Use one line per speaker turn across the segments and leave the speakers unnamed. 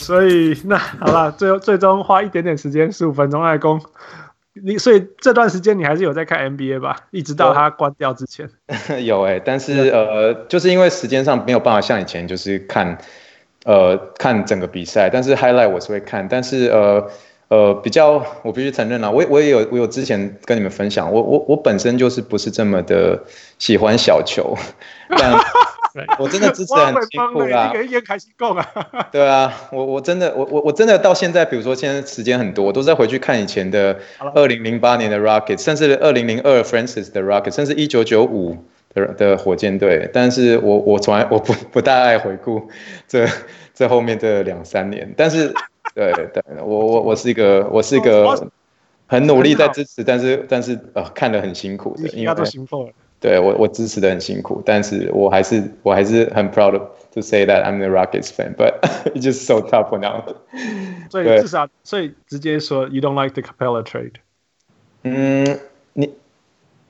所以那好了，最后最终花一点点时间，十五分钟来攻你。所以这段时间你还是有在看 NBA 吧？一直到它关掉之前。
有哎、欸，但是呃，就是因为时间上没有办法像以前，就是看呃看整个比赛，但是 highlight 我是会看，但是呃。呃，比较，我必须承认啊，我我也有，我有之前跟你们分享，我我我本身就是不是这么的喜欢小球，但 我真的支持很辛苦啦。对啊，我我真的，我我我真的到现在，比如说现在时间很多，我都在回去看以前的二零零八年的 Rockets，甚至二零零二 Francis 的 Rockets，甚至一九九五的的火箭队，但是我我从来我不不大爱回顾这这后面这两三年，但是。对对，我我我是一个我是一个很努力在支持，但是但是呃看得很辛苦的，因为对我我支持的很辛苦，但是我还是我还是很 proud to say that I'm the Rockets fan，but it's just so tough now。
所以至少所以直接说，you don't like the Capela trade。
嗯，你。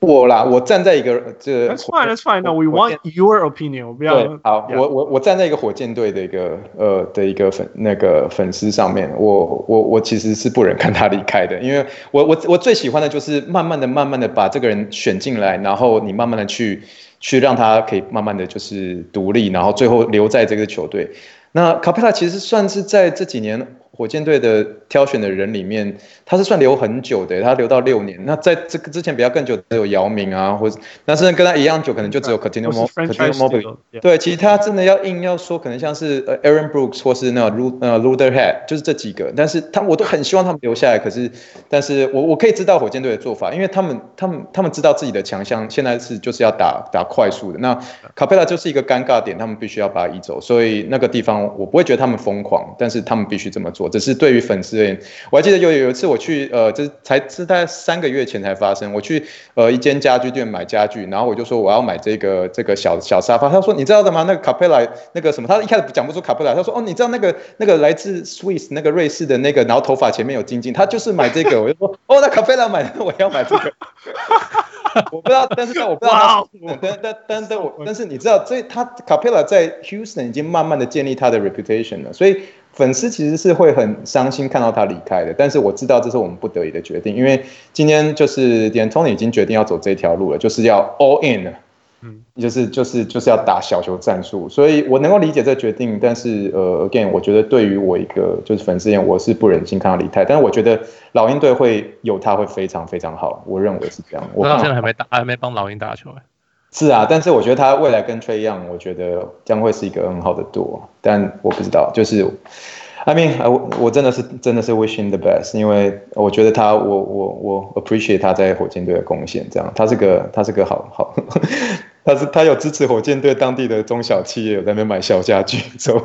我啦，我站在一个这。
That's fine, that's fine. No, we want your opinion. 我不要。
好，我我我站在一个火箭队的一个呃的一个粉那个粉丝上面，我我我其实是不忍看他离开的，因为我我我最喜欢的就是慢慢的、慢慢的把这个人选进来，然后你慢慢的去去让他可以慢慢的就是独立，然后最后留在这个球队。那卡佩拉其实算是在这几年。火箭队的挑选的人里面，他是算留很久的，他留到六年。那在这个之前比较更久，只有姚明啊，或者那甚至跟他一样久，可能就只有 Cuttino Mobley。对，其实他真的要硬要说，可能像是呃 Aaron Brooks 或是那个 Luther 呃 Luther Head，就是这几个。但是他我都很希望他们留下来，可是，但是我我可以知道火箭队的做法，因为他们他们他们知道自己的强项现在是就是要打打快速的。那卡佩拉就是一个尴尬点，他们必须要把他移走，所以那个地方我不会觉得他们疯狂，但是他们必须这么做。只是对于粉丝而言，我还记得有有一次我去，呃，这才是大概三个月前才发生。我去呃一间家具店买家具，然后我就说我要买这个这个小小沙发。他说你知道的吗？那个卡佩拉那个什么，他一开始讲不出卡佩拉，他说哦，你知道那个那个来自 Swiss 那个瑞士的那个，然后头发前面有晶晶，他就是买这个。我就说哦，那卡佩拉买的，我要买这个。我不知道，但是我不知道，但但但但我但是你知道，这他卡佩拉在 Houston 已经慢慢的建立他的 reputation 了，所以。粉丝其实是会很伤心看到他离开的，但是我知道这是我们不得已的决定，因为今天就是 d a n t o n y 已经决定要走这条路了，就是要 all in 了，嗯，就是就是就是要打小球战术，所以我能够理解这决定，但是呃，again，我觉得对于我一个就是粉丝而言，我是不忍心看到离开，但是我觉得老鹰队会有他会非常非常好，我认为是这样。我
到现在还没打，还没帮老鹰打球哎。
是啊，但是我觉得他未来跟 Trae Young，我觉得将会是一个很好的 duo，但我不知道，就是，I mean，我我真的是真的是 wishing the best，因为我觉得他，我我我 appreciate 他在火箭队的贡献，这样，他是个他是个好好，他是他有支持火箭队当地的中小企业，有在那边买小家具，走，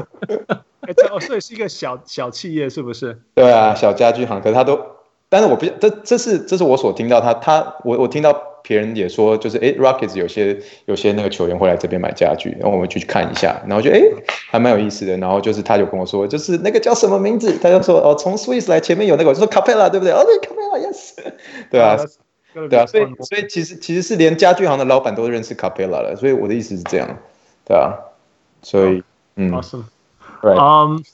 所以是一个小小企业是不是？
对啊，小家具行，可是他都，但是我不，这这是这是我所听到他他我我听到。别人也说，就是哎，Rockets 有些有些那个球员会来这边买家具，然后我们去看一下，然后就哎，还蛮有意思的。然后就是他就跟我说，就是那个叫什么名字？他就说哦，从 Swiss 来，前面有那个，我就说 Capella 对不对？哦，对 Capella，yes，对啊，对啊，所以所以其实其实是连家具行的老板都认识 Capella 了。所以我的意思是这样，对啊，所以嗯
，Awesome，right，嗯，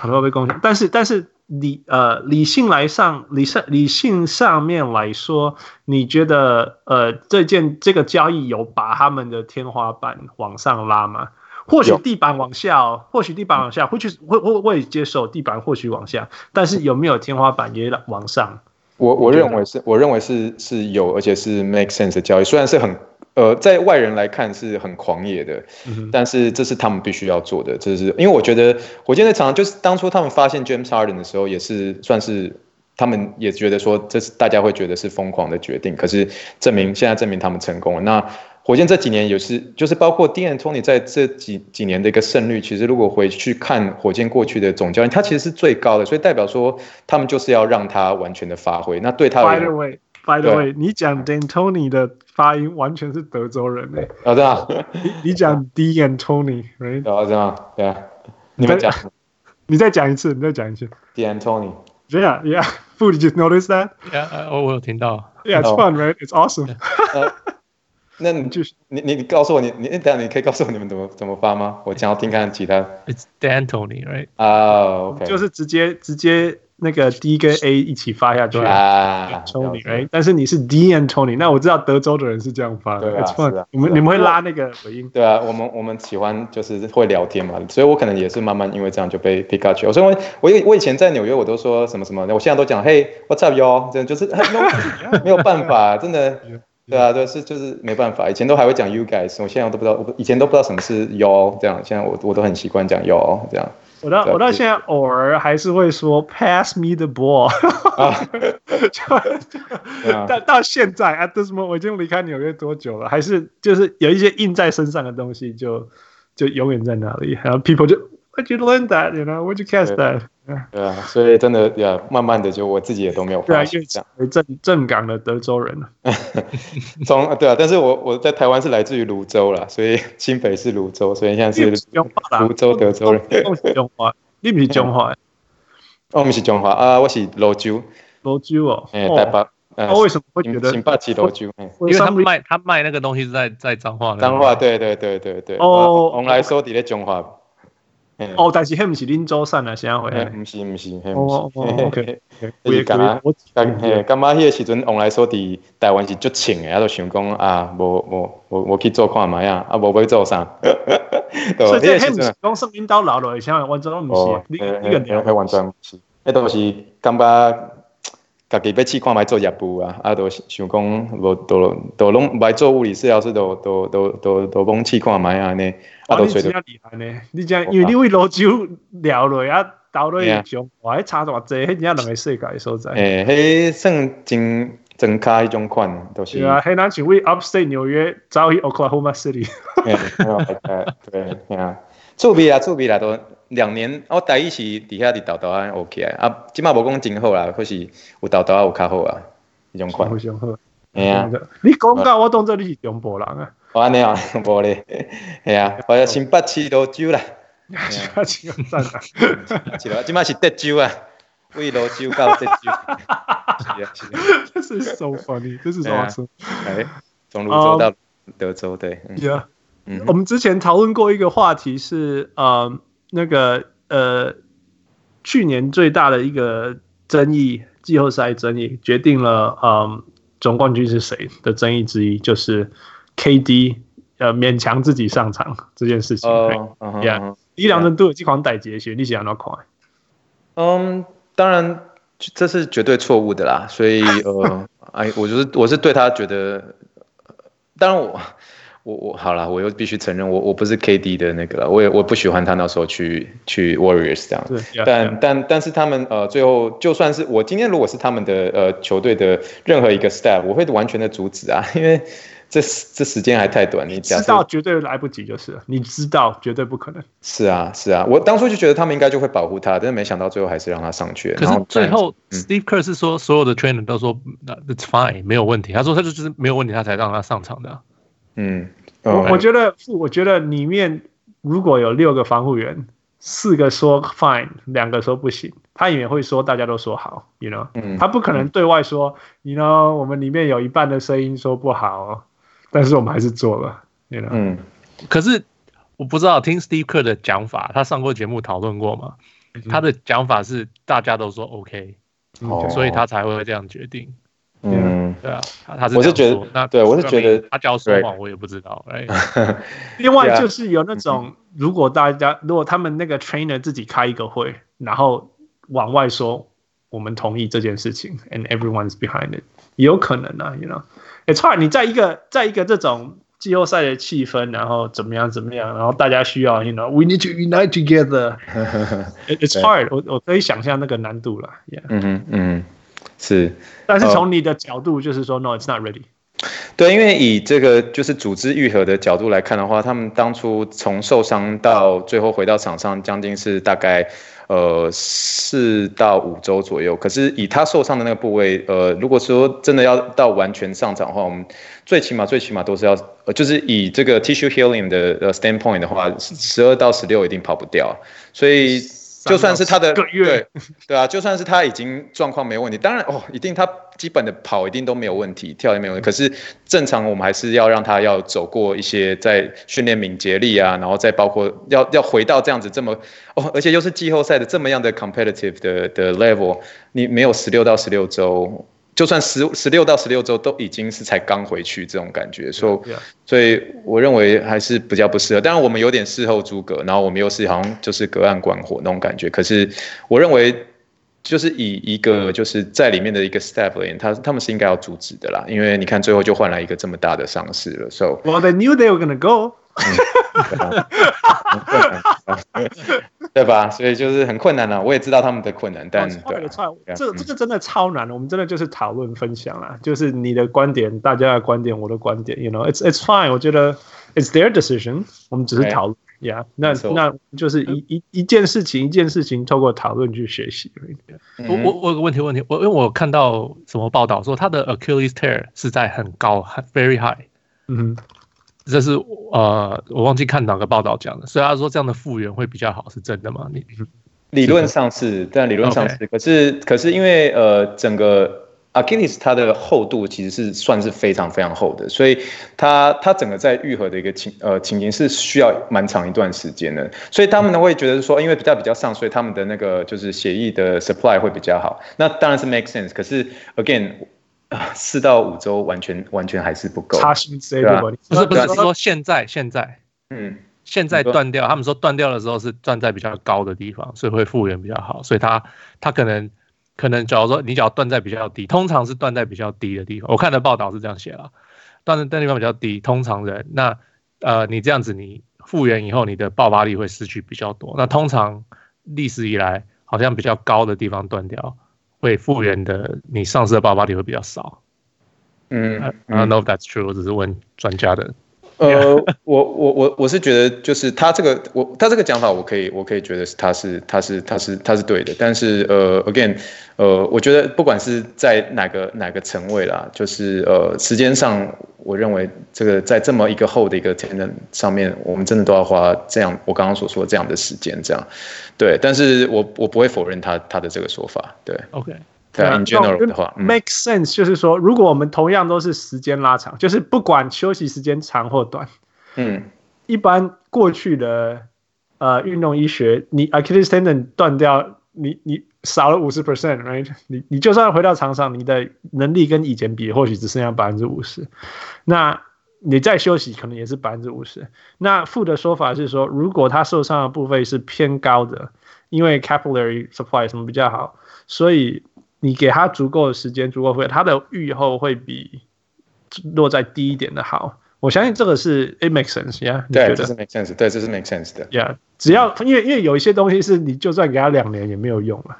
很多被贡献，但是但是。理呃理性来上理上理性上面来说，你觉得呃这件这个交易有把他们的天花板往上拉吗？或许地板往下哦，或许地板往下，或许会会会接受地板或许往下，但是有没有天花板也往上？
我我认为是，我认为是是有，而且是 make sense 的交易，虽然是很。呃，在外人来看是很狂野的，但是这是他们必须要做的。这是因为我觉得火箭队常常就是当初他们发现 James Harden 的时候，也是算是他们也觉得说，这是大家会觉得是疯狂的决定。可是证明现在证明他们成功了。那火箭这几年也是，就是包括 d a n Tony 在这几几年的一个胜率，其实如果回去看火箭过去的总教练，他其实是最高的，所以代表说他们就是要让他完全的发挥。那对他而言。
By the way，你讲 D'Antoni 的发音完全是德州人诶。
啊，对啊。
你你讲 D'Antoni，right？
啊，这样，对啊。你们讲。
你再讲一次，你再讲一次。
D'Antoni。
Yeah, yeah. Food, did you notice that?
Yeah, 我我有听到。
Yeah, it's fun, right? It's awesome.
那你就是你你你告诉我你你等下你可以告诉我你们怎么怎么发吗？我想要听看其他。
It's D'Antoni，right？
啊，OK，
就是直接直接。那个 D 跟 A 一起发下去
啊
，Tony，哎，但是你是 D and Tony，那我知道德州的人是这样发的，
对
你们你们会拉那个尾音，
对啊，我们我们喜欢就是会聊天嘛，所以我可能也是慢慢因为这样就被 pick up 去，所以我我以我以前在纽约我都说什么什么，我现在都讲，Hey，what's up yo，真的就是 没有办法，真的，对啊，对是就是没办法，以前都还会讲 you guys，我现在都不知道，我以前都不知道什么是 yo 这样，现在我我都很习惯讲 yo 这样。
我到我到现在偶尔还是会说 pass me the ball，就到现在啊，这什么我已经离开纽约多久了，还是就是有一些印在身上的东西就就永远在那里，然后 people 就 Where'd you learn that？You know？Where'd you catch that？
对啊，所以真的呀，慢慢的就我自己也都没有发现这样。
正正港的德州人
从对啊，但是我我在台湾是来自于泸州啦，所以新北是泸州，所以现在是泸州德州人。
中华，你不是中华？
我不是中华啊，我是泸州。
泸州哦，
哎，台北。
那为什么会觉得
新北是芦洲？
因为他卖他卖那个东西是在在彰化。
彰化，对对对对对。
哦，
我们来说，在中华。
哦，但是迄毋是恁祖产啊，啥回来？
毋是毋是，
哦哦，OK。我
也感觉，感觉迄个时阵，往来说伫台湾是足穿诶，啊，都想讲啊，无无无无去做看卖啊，啊，无要做啥。
所以这迄不是讲说领导老了，像完全毋是，你你个
鸟完全毋是，迄都是感觉家己要试看卖做业务啊，啊，都想讲无都都拢卖做物理治疗师，都都都都都拢试看卖安尼。
啊，你真厉害呢！你讲，因为你为罗州聊落啊，到落中华，还差偌济，迄真两个世界所在。
诶，迄算真真卡迄种款，都是。
对啊，迄咱像为 Upstate 纽约走去 Oklahoma City。
对啊，趣味啊，趣味啦，都两年。我第一是伫遐伫豆豆啊学起来，啊，即马无讲真好啦，可是有豆豆啊，有较好啊，迄种款。
非常好。
哎呀，
你讲到我当做你是中部人啊。
我安尼啊，无咧，系啊，我要新北市泸州啦，
新北市咁赞啊，
是咯，即摆是德州啊，为芦洲到德州，是啊是啊，
这是 so funny，这是什么事？
哎，从泸州到德州，对
，Yeah，嗯，我们之前讨论过一个话题是，呃，那个呃，去年最大的一个争议，季后赛争议，决定了，嗯，总冠军是谁的争议之一，就是。KD 呃，勉强自己上场这件事情，对呀，一两人都有这款代级学，你想要快？
嗯，当然这是绝对错误的啦，所以呃，哎，我就是我是对他觉得，当然我我我好了，我又必须承认我我不是 KD 的那个了，我也我不喜欢他那时候去去 Warriors 这样子，但但但是他们呃最后就算是我今天如果是他们的呃球队的任何一个 staff，我会完全的阻止啊，因为。这这时间还太短，你
知道绝对来不及就是了。你知道绝对不可能。
是啊，是啊，我当初就觉得他们应该就会保护他，但是没想到最后还是让他上去。
可是最后，Steve Kerr 是说所有的 trainer 都说 That's fine，没有问题。他说他就就是没有问题，他才让他上场的。
嗯，
我我觉得，我觉得里面如果有六个防护员，四个说 fine，两个说不行，他也会说大家都说好，you know，他不可能对外说，you know，我们里面有一半的声音说不好。但是我们还是做了，you know?
嗯，
可是我不知道听 Steve Kerr 的讲法，他上过节目讨论过吗？嗯、他的讲法是大家都说 OK，、嗯、所以他才会这样决定。
嗯，
对啊，他是
我是觉得，那对我是觉得
他教说谎，我也不知道。哎，
另外就是有那种，如果大家如果他们那个 trainer 自己开一个会，然后往外说我们同意这件事情，and everyone's behind it，也有可能啊，you know。It's hard，你在一个在一个这种季后赛的气氛，然后怎么样怎么样，然后大家需要，you know，we need to unite together。It's hard，我我可以想象那个难度了。Yeah.
嗯哼嗯，是。
但是从你的角度，就是说、oh.，No，it's not ready。
对，因为以这个就是组织愈合的角度来看的话，他们当初从受伤到最后回到场上，将近是大概。呃，四到五周左右。可是以他受伤的那个部位，呃，如果说真的要到完全上场的话，我们最起码最起码都是要，呃，就是以这个 tissue healing 的呃 standpoint 的话，十二到十六一定跑不掉。所以就算是他的 对啊，就算是他已经状况没问题，当然哦，一定他基本的跑一定都没有问题，跳也没有问题。可是正常我们还是要让他要走过一些在训练敏捷力啊，然后再包括要要回到这样子这么哦，而且又是季后赛的这么样的 competitive 的的 level，你没有十六到十六周。就算十十六到十六周都已经是才刚回去这种感觉，所以所以我认为还是比较不适合。当然我们有点事后诸葛，然后我们又是好像就是隔岸观火那种感觉。可是我认为就是以一个就是在里面的一个 staff 而言，他他们是应该要阻止的啦，因为你看最后就换来一个这么大的伤势了。So
well they knew they were gonna go。
对吧？所以就是很困难了。我也知道他们的困难，但对，
这这个真的超难。我们真的就是讨论分享啦，就是你的观点，大家的观点，我的观点。You know, it's it's fine。我觉得 it's their decision。我们只是讨论，Yeah。那那就是一一一件事情，一件事情，透过讨论去学习。
我我我有个问题，问题我因为我看到什么报道说他的 Achilles tear 是在很高，很 very high。嗯。这是呃，我忘记看哪个报道讲的，所以他说这样的复原会比较好，是真的吗？你
理论上是，但理论上是.可是可是因为呃，整个 Achilles 它的厚度其实是算是非常非常厚的，所以它它整个在愈合的一个情呃情形是需要蛮长一段时间的，所以他们呢会觉得说，因为比较比较上，所以他们的那个就是血液的 supply 会比较好，那当然是 make sense，可是 again。四到五周完全完全还是不够，
差心对
吧？不是不是说现在现在，嗯，现在断掉，他们说断掉的时候是断在比较高的地方，所以会复原比较好。所以他他可能可能假如说你只要断在比较低，通常是断在比较低的地方。我看的报道是这样写了，断在断地方比较低，通常人那呃你这样子你复原以后，你的爆发力会失去比较多。那通常历史以来好像比较高的地方断掉。会复原的，你上市的爆发力会比较少。嗯，I don't know if that's true，我只是问专家的。
呃，我我我我是觉得，就是他这个我他这个讲法，我可以我可以觉得是他是他是他是他是对的。但是呃，again，呃，我觉得不管是在哪个哪个层位啦，就是呃，时间上，我认为这个在这么一个厚的一个 tendon 上面，我们真的都要花这样我刚刚所说的这样的时间，这样。对，但是我我不会否认他他的这个说法。对
，OK。
对，in general 的话
，make sense，就是说，如果我们同样都是时间拉长，就是不管休息时间长或短，嗯，一般过去的呃运动医学，你 Achilles tendon 断掉，你你少了五十 percent，right？你你就算回到场上，你的能力跟以前比，或许只剩下百分之五十，那你再休息可能也是百分之五十。那负的说法是说，如果他受伤的部位是偏高的，因为 capillary supply 什么比较好，所以你给他足够的时间，足够会，他的愈后会比落在低一点的好。我相信这个是 it makes sense，呀、yeah?，
对，这是 make sense，对，这是 make sense 的。
呀，只要因为因为有一些东西是你就算给他两年也没有用了，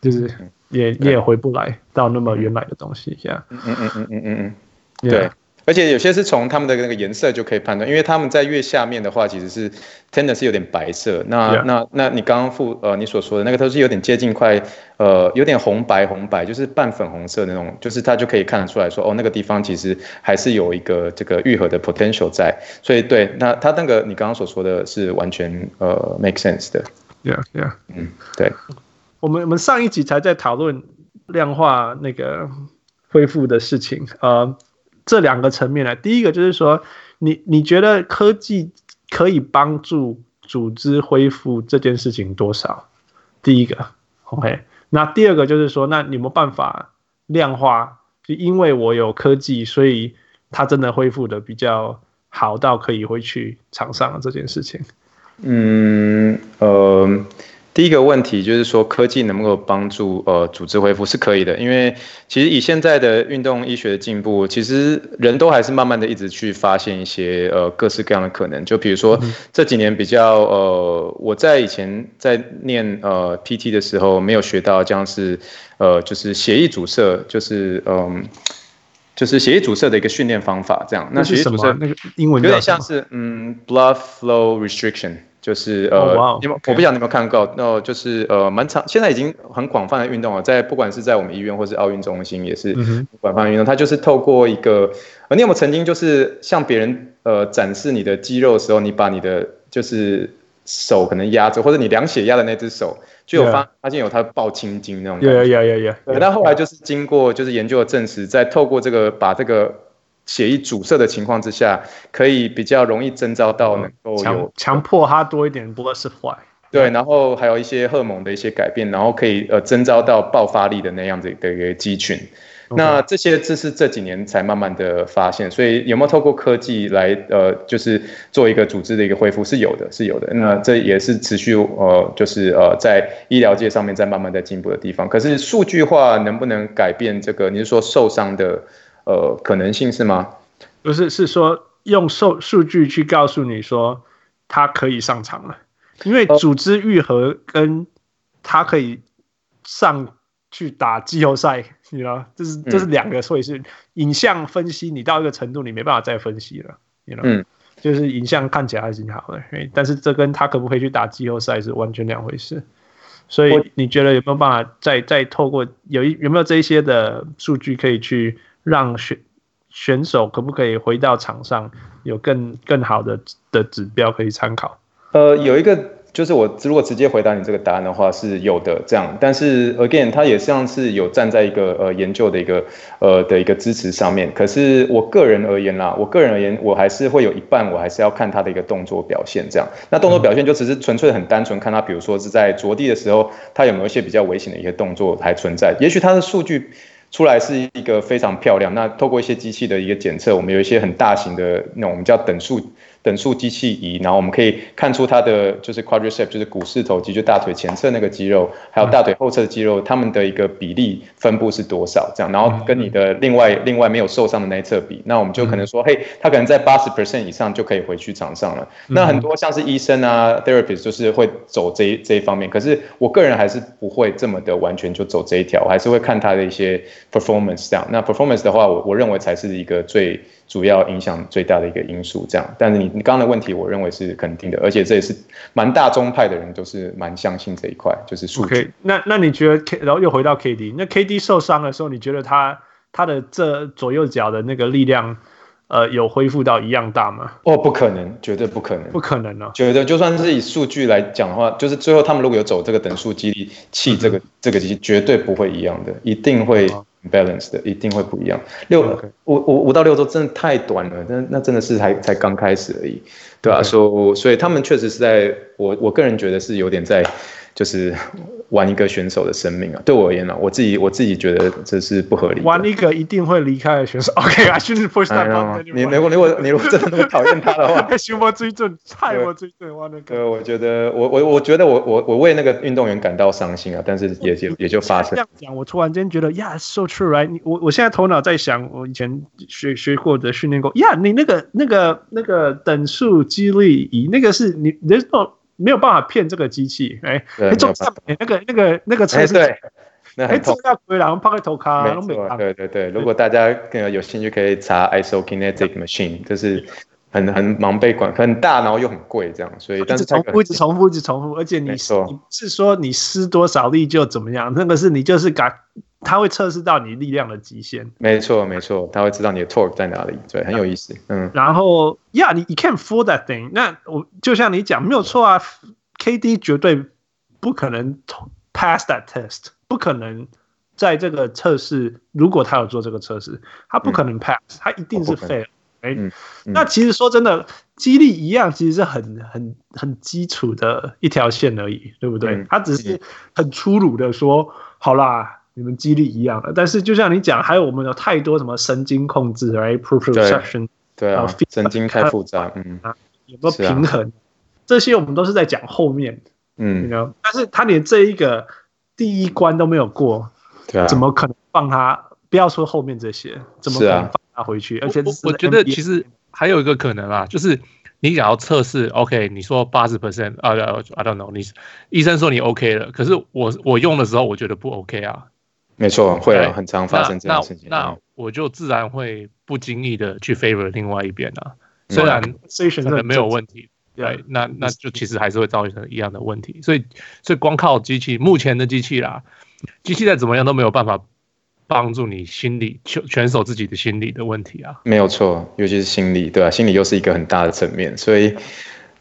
就是也你也回不来到那么原来的东西，呀。嗯嗯嗯嗯嗯嗯
嗯，对。而且有些是从他们的那个颜色就可以判断，因为他们在月下面的话，其实是 tendon 是有点白色。那.那那你刚刚附呃你所说的那个都是有点接近快呃有点红白红白，就是半粉红色那种，就是它就可以看得出来说哦那个地方其实还是有一个这个愈合的 potential 在。所以对，那他那个你刚刚所说的是完全呃 make sense 的。
Yeah yeah，
嗯对。
我们我们上一集才在讨论量化那个恢复的事情呃。这两个层面来，第一个就是说，你你觉得科技可以帮助组织恢复这件事情多少？第一个，OK。那第二个就是说，那你有没有办法量化？就因为我有科技，所以它真的恢复的比较好到可以回去场上这件事情。
嗯，呃。第一个问题就是说，科技能不能够帮助呃组织恢复是可以的，因为其实以现在的运动医学的进步，其实人都还是慢慢的一直去发现一些呃各式各样的可能。就比如说这几年比较呃，我在以前在念呃 PT 的时候没有学到，像是呃就是血液阻塞，就是嗯、呃、就是血液阻塞的一个训练方法这样。
那血液阻塞那个英文
有点像是嗯 blood flow restriction。就是呃，oh, wow. 你们我不晓得你有没有看过，那就是呃，蛮长，现在已经很广泛的运动了，在不管是在我们医院或是奥运中心，也是广泛的运动。它就是透过一个，呃，你有没有曾经就是向别人呃展示你的肌肉的时候，你把你的就是手可能压着，或者你量血压的那只手，就有发 yeah. 发现有它爆青筋那种感觉。
有有有有。
对，但后来就是经过就是研究的证实，在透过这个把这个血液阻塞的情况之下，可以比较容易征召到能够有
强强迫它多一点 blood supply。
对，然后还有一些荷尔蒙的一些改变，然后可以呃征召到爆发力的那样子的一个肌群。那这些这是这几年才慢慢的发现，所以有没有透过科技来呃，就是做一个组织的一个恢复是有的，是有的。那这也是持续呃，就是呃，在医疗界上面在慢慢在进步的地方。可是数据化能不能改变这个？你是说受伤的呃可能性是吗？
不是，是说用数数据去告诉你说他可以上场了，因为组织愈合跟他可以上去打季后赛。你知道，这是这是两个，所以是影像分析，你到一个程度，你没办法再分析了。你知道，嗯，就是影像看起来还是挺好的，但是这跟他可不可以去打季后赛是完全两回事。所以你觉得有没有办法再再透过有一有没有这一些的数据可以去让选选手可不可以回到场上有更更好的的指标可以参考？
呃，有一个。就是我如果直接回答你这个答案的话是有的这样，但是 again 它也像是有站在一个呃研究的一个呃的一个支持上面。可是我个人而言啦，我个人而言，我还是会有一半我还是要看他的一个动作表现这样。那动作表现就只是纯粹很单纯看他，比如说是在着地的时候，他有没有一些比较危险的一些动作还存在。也许他的数据出来是一个非常漂亮。那透过一些机器的一个检测，我们有一些很大型的那种我们叫等速。等速机器仪，然后我们可以看出它的就是 quadriceps，就是股四头肌，就大腿前侧那个肌肉，还有大腿后侧的肌肉，它们的一个比例分布是多少？这样，然后跟你的另外另外没有受伤的那一侧比，那我们就可能说，嘿，他可能在八十 percent 以上就可以回去场上了。那很多像是医生啊，therapist 就是会走这一这一方面，可是我个人还是不会这么的完全就走这一条，我还是会看他的一些 performance 这样。那 performance 的话，我我认为才是一个最。主要影响最大的一个因素，这样。但是你你刚刚的问题，我认为是肯定的，而且这也是蛮大宗派的人都是蛮相信这一块，就是数据。Okay,
那那你觉得 K，然后又回到 KD，那 KD 受伤的时候，你觉得他他的这左右脚的那个力量，呃，有恢复到一样大吗？
哦，不可能，绝对不可能，
不可能哦。
觉得就算是以数据来讲的话，就是最后他们如果有走这个等速激励器，这个、嗯、这个机器绝对不会一样的，一定会。Balance 的一定会不一样。六五五五到六周真的太短了，那那真的是才才刚开始而已，对吧、啊？所、so, 所以他们确实是在我我个人觉得是有点在。就是玩一个选手的生命啊，对我而言呢、啊，我自己我自己觉得这是不合理。
玩一个一定会离开的选手，OK，I shouldn't push that button。
你如果如果你如果真的那么讨厌他的话，
修我追准，菜我追准，玩那个。
对，我觉得我我我觉得我我我为那个运动员感到伤心啊，但是也也也就发生。
这样讲，我突然间觉得，Yeah，so true，right？我我现在头脑在想，我以前学学过的训练过，Yeah，你那个那个那个等速激励仪，那个是你，There's no 没有办法骗这个机器，哎，重要那个那个那个测试，
对，那很重
要，然后抛个头卡，
没错，对对对。如果大家更有兴趣，可以查 isokinetic machine，就是很很忙被管，很大，然后又很贵，这样。所以，但是重复，
一直重复，一直重复，而且你你是说你施多少力就怎么样，那个是你就是改。他会测试到你力量的极限，
没错没错，他会知道你的 torque 在哪里，对，很有意思，嗯。
然后呀，你 you can't fool that thing。那我就像你讲，没有错啊，KD 绝对不可能 pass that test，不可能在这个测试，如果他有做这个测试，他不可能 pass，、嗯、他一定是 fail。哎、那其实说真的，肌力一样，其实是很很很基础的一条线而已，对不对？嗯、他只是很粗鲁的说，好啦。你们肌力一样的，但是就像你讲，还有我们有太多什么神经控制，right？proprioception，
对啊，神经太复杂，嗯，
有没有平衡、啊？这些我们都是在讲后面，嗯，但是他连这一个第一关都没有过，对啊，怎么可能放他？不要说后面这些，怎么可能放他回去？啊、而且
我我觉得其实还有一个可能啊，就是你想要测试，OK，你说八十 percent 啊，I don't know，你医生说你 OK 了，可是我我用的时候我觉得不 OK 啊。
没错，会有很常发生这样的事情。
那，那，我就自然会不经意的去 favor 另外一边啊。虽然可能没有问题，对，那那就其实还是会造成一样的问题。所以，所以光靠机器，目前的机器啦，机器再怎么样都没有办法帮助你心理全全守自己的心理的问题啊。
没有错，尤其是心理，对吧、啊？心理又是一个很大的层面，所以。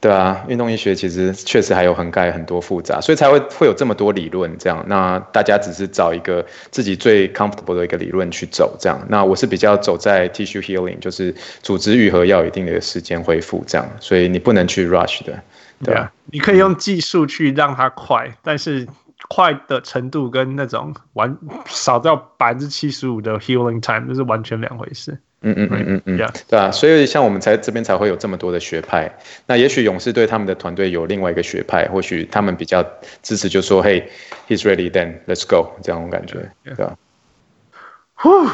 对啊，运动医学其实确实还有涵盖很多复杂，所以才会会有这么多理论。这样，那大家只是找一个自己最 comfortable 的一个理论去走。这样，那我是比较走在 tissue healing，就是组织愈合要有一定的时间恢复。这样，所以你不能去 rush 的。对啊，
你可以用技术去让它快，但是快的程度跟那种完少掉百分之七十五的 healing time，这是完全两回事。
嗯嗯嗯嗯嗯，对啊，所以像我们才这边才会有这么多的学派。那也许勇士队他们的团队有另外一个学派，或许他们比较支持，就说嘿，He's ready, then let's go，这样的感觉，对吧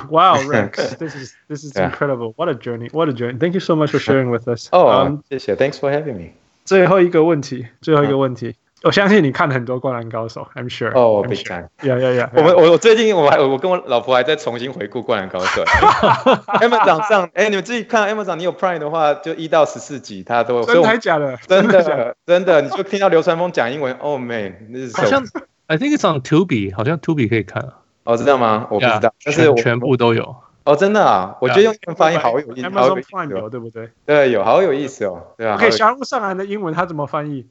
？Wow, Rex, this is this is incredible. What a journey! What a journey! Thank you so much for sharing with us.
哦，谢谢，Thanks for having me.
最后一个问题，最后一个问题。我相信你看很多《灌篮高手》，I'm sure。
哦，非常。
呀呀呀！
我们我我最近我还我跟我老婆还在重新回顾《灌篮高手》。Amazon 上，哎，你们自己看 Amazon，你有 Prime 的话，就一到十四集，它都有。
真的假的？
真的真的，你就听到流川枫讲英文，Oh man，
好像 I think it's on Tubi，好像 Tubi 可以看。
哦，知道吗？我不知道，但是
全部都有。
哦，真的啊，我觉得用英文发音好有意思。
Amazon Prime 有对不对？
对，有好有意思哦。对啊。
OK，小人物上篮的英文他怎么翻译？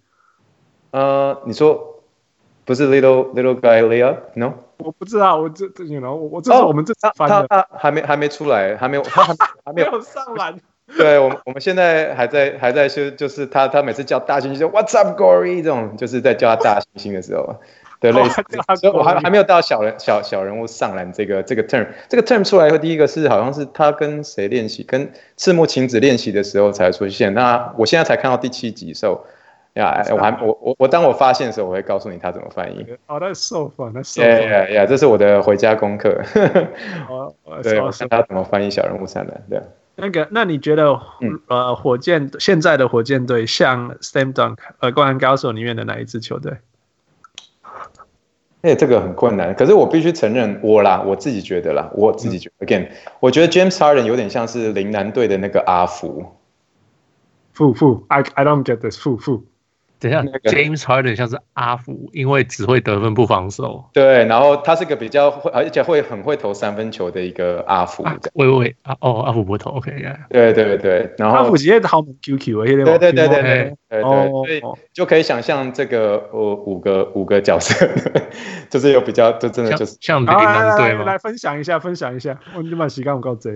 呃，你说。不是 little little guy Leo，no？
我不知道，我这这你 know 我这是我们这次翻的，
他他还没还没出来，还没有他还还 没有
上篮。
对，我们我们现在还在还在修，就是他他每次叫大猩猩说 What's up Gory 这种，就是在叫他大猩猩的时候的类似。所以我还还没有到小人小小人物上篮这个这个 term，这个 term 出来以后，第一个是好像是他跟谁练习，跟赤木晴子练习的时候才出现。那我现在才看到第七集的时候。呀，我还我我我当我发现的时候，我会告诉你他怎么翻译。
哦，那是 so fun，那 so
fun。呀呀，这是我的回家功课。对，我看他怎么翻译小人物上篮。对。
那个，那你觉得，呃，火箭现在的火箭队像 Slam Dunk 呃，灌篮高手里面的哪一支球队？
哎，这个很困难。可是我必须承认，我啦，我自己觉得啦，我自己觉得，again，我觉得 James Harden 有点像是陵南队的那个阿福。
富富，I I don't get this，富富。
等一下，James Harden 像是阿福，因为只会得分不防守。
对，然后他是个比较会，而且会很会投三分球的一个阿福。
喂喂喂，哦，阿福不会投，OK，
对对对，然后
阿福直接投 QQ，对
对对对对对，所以就可以想象这个呃五个五个角色，就是有比较，就真的就是
像陵南队吗？
来分享一下，分享一下，我你把时间我告这。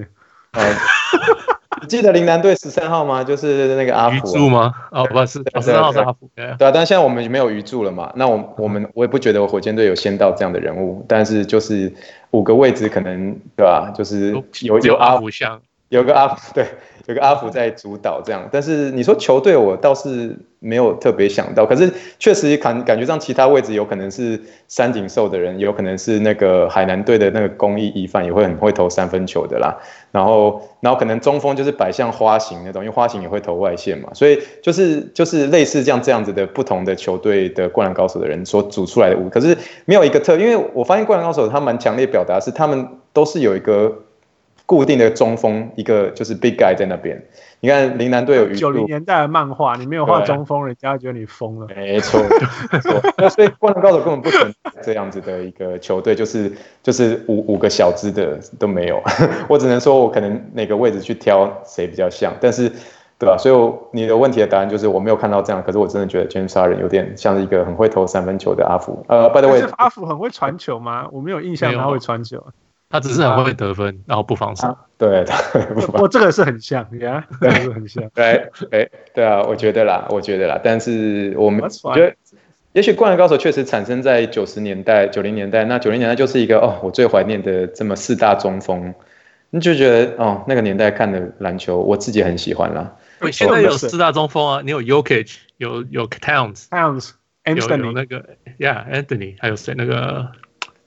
你 记得林南队十三号吗？就是那个阿福
吗？哦，不是，十三号是阿福。对啊，
但现在我们没有鱼住了嘛？那我我们我也不觉得我火箭队有先到这样的人物，但是就是五个位置可能对吧？就是有有阿福像，有个阿福对。有个阿福在主导这样，但是你说球队，我倒是没有特别想到。可是确实感感觉上其他位置有可能是三井寿的人，有可能是那个海南队的那个公益一犯也会很会投三分球的啦。然后，然后可能中锋就是摆像花形那种，因为花形也会投外线嘛。所以就是就是类似这样这样子的不同的球队的灌篮高手的人所组出来的五，可是没有一个特，因为我发现灌篮高手他蛮强烈表达是他们都是有一个。固定的中锋，一个就是 big guy 在那边。你看林南队有
九零年代的漫画，你没有画中锋，人家觉得你疯了。
没错，没错。所以灌篮高手根本不存在这样子的一个球队，就是就是五五个小资的都没有。我只能说我可能哪个位置去挑谁比较像，但是对吧？所以你的问题的答案就是我没有看到这样，可是我真的觉得 James Harden 有点像是一个很会投三分球的阿福。呃，by the way，
阿福很会传球吗？我没有印象他会传球。
他只是很会得分，啊、然后不防守。啊、
对，
我这个是很像，呀，这个是很像。
对，哎，对啊，我觉得啦，我觉得啦。但是我们我觉得，也许《灌篮高手》确实产生在九十年代、九零年代。那九零年代就是一个哦，我最怀念的这么四大中锋。你就觉得哦，那个年代看的篮球，我自己很喜欢啦。
对，现在有四大中锋啊，你有 Jokic，有有
Towns，Towns，Anthony，
有那个，Yeah，Anthony，还有谁？那个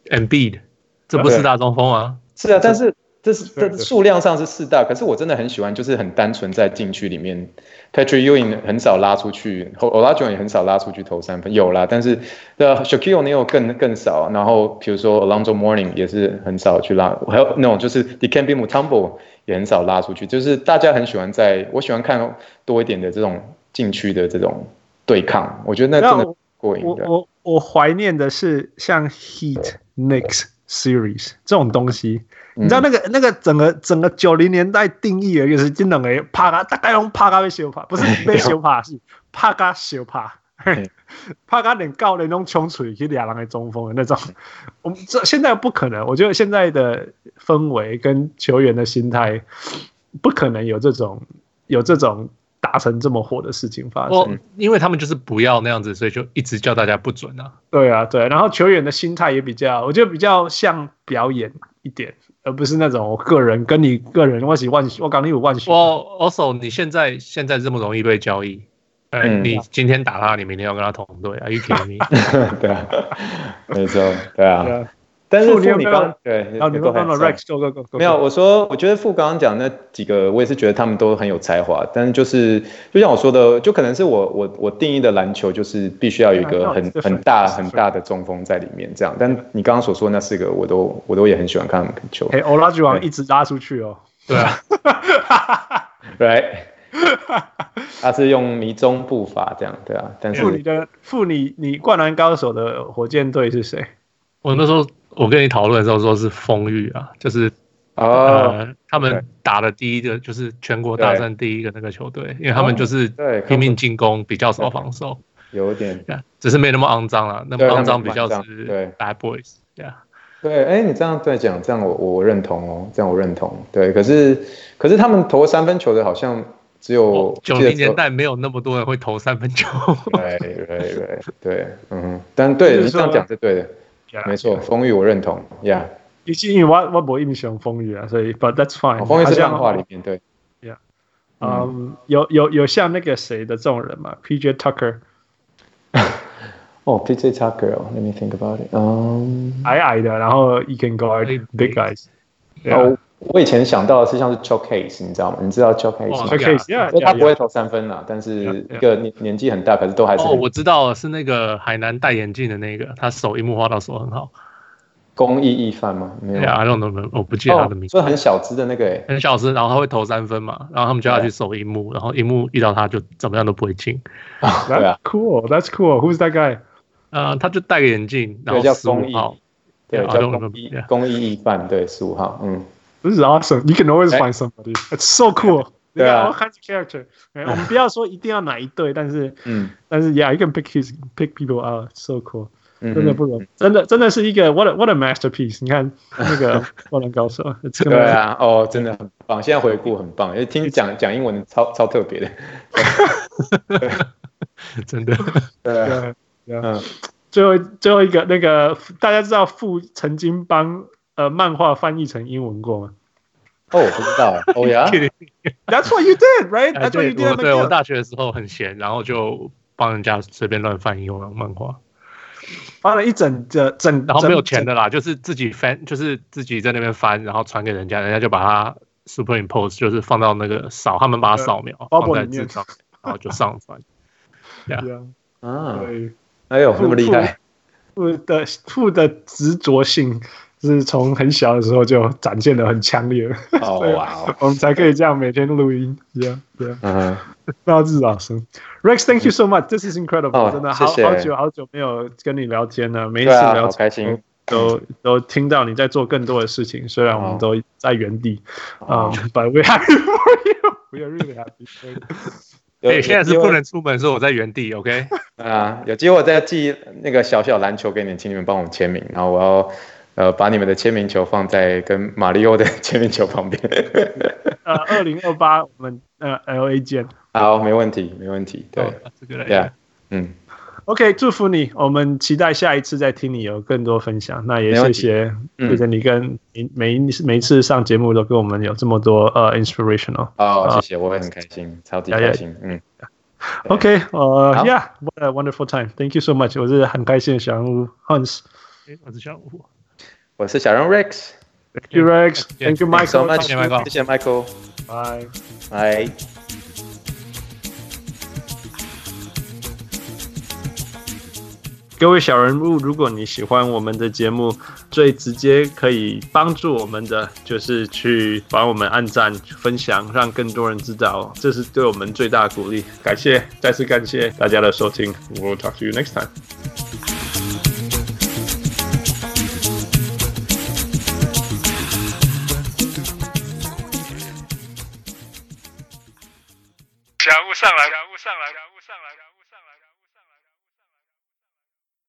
Embiid。这不是四大中锋啊？
是啊，但是这是这数量上是四大，可是我真的很喜欢，就是很单纯在禁区里面，Patrick Ewing 很少拉出去，Olajuwon 也很少拉出去投三分，有啦，但是的 Shaquille O'Neal 更更少，然后比如说 Alonzo Mourning 也是很少去拉，还有那种就是 Dikembe Mutombo 也很少拉出去，就是大家很喜欢在，我喜欢看多一点的这种禁区的这种对抗，我觉得那真的过瘾。
我我我怀念的是像 Heat Knicks。Series 这种东西，你知道那个那个整个整个九零年代定义的就是真的诶，怕他大概用怕他被羞怕，不是被羞怕，是怕他羞怕，怕他 连高连种冲出去俩人的中锋的那种。我们这现在不可能，我觉得现在的氛围跟球员的心态不可能有这种有这种。达成这么火的事情发生，
因为他们就是不要那样子，所以就一直叫大家不准啊。
对啊，对，然后球员的心态也比较，我觉得比较像表演一点，而不是那种我个人跟你个人万喜万喜，我刚你有万喜。
我 also 你现在现在这么容易被交易，嗯，你今天打他，你明天要跟他同队啊？Are you kidding me？
对啊，没错，对啊。但是富你刚对，
然后你刚刚 Rex go go go
没有，我说我觉得富刚刚讲那几个，我也是觉得他们都很有才华，但是就是就像我说的，就可能是我我我定义的篮球就是必须要有一个很很大很大的中锋在里面这样。但你刚刚所说那四个，我都我都也很喜欢看他们球。
哎，欧拉吉王一直拉出去哦。
对啊。
Right。他是用迷踪步伐这样，对啊。但是
富你的富你你灌篮高手的火箭队是谁？
我那时候。我跟你讨论的时候说是丰裕啊，就是
哦、
呃，他们打的第一个就是全国大战第一个那个球队，因为他们就是拼命进攻，比较少防守，
有点，
只是没那么肮脏了，那么肮脏比较是
对。
bad boys，对啊，
对，哎，你这样在讲，这样我我认同哦，这样我认同，对，可是可是他们投三分球的好像只有
九零年代没有那么多人会投三分球，
对对对对，嗯，但对你这样讲是对的。没错，丰裕我认同，Yeah。
以前因为我我没印象丰裕啊，所以 But that's fine。
丰裕是漫画里面对，
Yeah。嗯，有有有像那个谁的这种人吗？PJ Tucker。
哦，PJ Tucker，Let me think about it。嗯，
矮矮的，然后 he can guard big guys。
哦， 我以前想到的是像是 Chuck Hayes，你知道吗？你知道 Chuck Hayes 吗
？Chuck Hayes，
他不会投三分啦，但是一个年年纪很大，可是都还是。
哦，我知道是那个海南戴眼镜的那个，他手樱木花到手很好。
公益一番吗？没有
，I don't know，我不记得他的名字。
所以很小只的那个，
很小只，然后他会投三分嘛，然后他们叫他去守樱木，然后樱木遇到他就怎么样都不会进。
That's cool，That's cool，Who's that guy？
呃，他就戴个眼镜，然后叫公益，
对，叫公益，公益一番，对，十五号，嗯。
This is awesome. You can always find somebody. It's so cool. 对啊，all kinds of character. 我们不要说一定要哪一队，但是，嗯，但是，Yeah, you can pick his pick people out. So cool. 真的不容易，真的真的是一个 what a what a masterpiece. 你看那个灌篮高手，
对啊，哦，真的很棒。现在回顾很棒，因为听讲讲英文超超特别的，
真的。
对，嗯，最后最后一个那个大家知道傅曾经帮。 呃，漫画翻译成英文过吗？
哦，我不知道。哦呀
，That's what you did, right? That's what you did.
对，我大学的时候很闲，然后就帮人家随便乱翻英文漫画，
翻了一整整整，
然后没有钱的啦，就是自己翻，就是自己在那边翻，然后传给人家，人家就把它 superimpose，就是放到那个扫，他们把它扫描放在纸上，然后就上传。
对啊，
啊，哎呦，那么厉害，
富的父的执着性。是从很小的时候就展现的很强烈，所以我们才可以这样每天录音，这样这样。嗯，那至少是。Rex，Thank you so much，This is incredible，真的好好久好久没有跟你聊天了，每一次聊
开心，
都都听到你在做更多的事情，虽然我们都在原地。啊，But we happy for you，we are really happy。
对，现在是不能出门，说我在原地，OK？
啊，有机会我再寄那个小小篮球给你，请你们帮我签名，然后我要。呃，把你们的签名球放在跟马里奥的签名球旁边。
呃，二零二八我们呃 LA 见。
好，没问题，没问题。对，
这个对，
嗯。
OK，祝福你，我们期待下一次再听你有更多分享。那也谢谢，谢谢你跟每一每一次上节目都跟我们有这么多呃 inspirational。
哦，谢谢，我也很开心，超级开心。嗯。
OK，呃，Yeah，what a wonderful time. Thank you so much。我是很开心的小人物 Hans。
我是小人物。
我是小人 Rex。
Thank you Rex. Thank you Michael.
So much. 谢谢 Michael.
Bye.
Bye.
各位小人物，如果你喜欢我们的节目，最直接可以帮助我们的就是去帮我们按赞、分享，让更多人知道，这是对我们最大的鼓励。感谢，再次感谢大家的收听。We'll talk to you next time. 家务上来家务上来。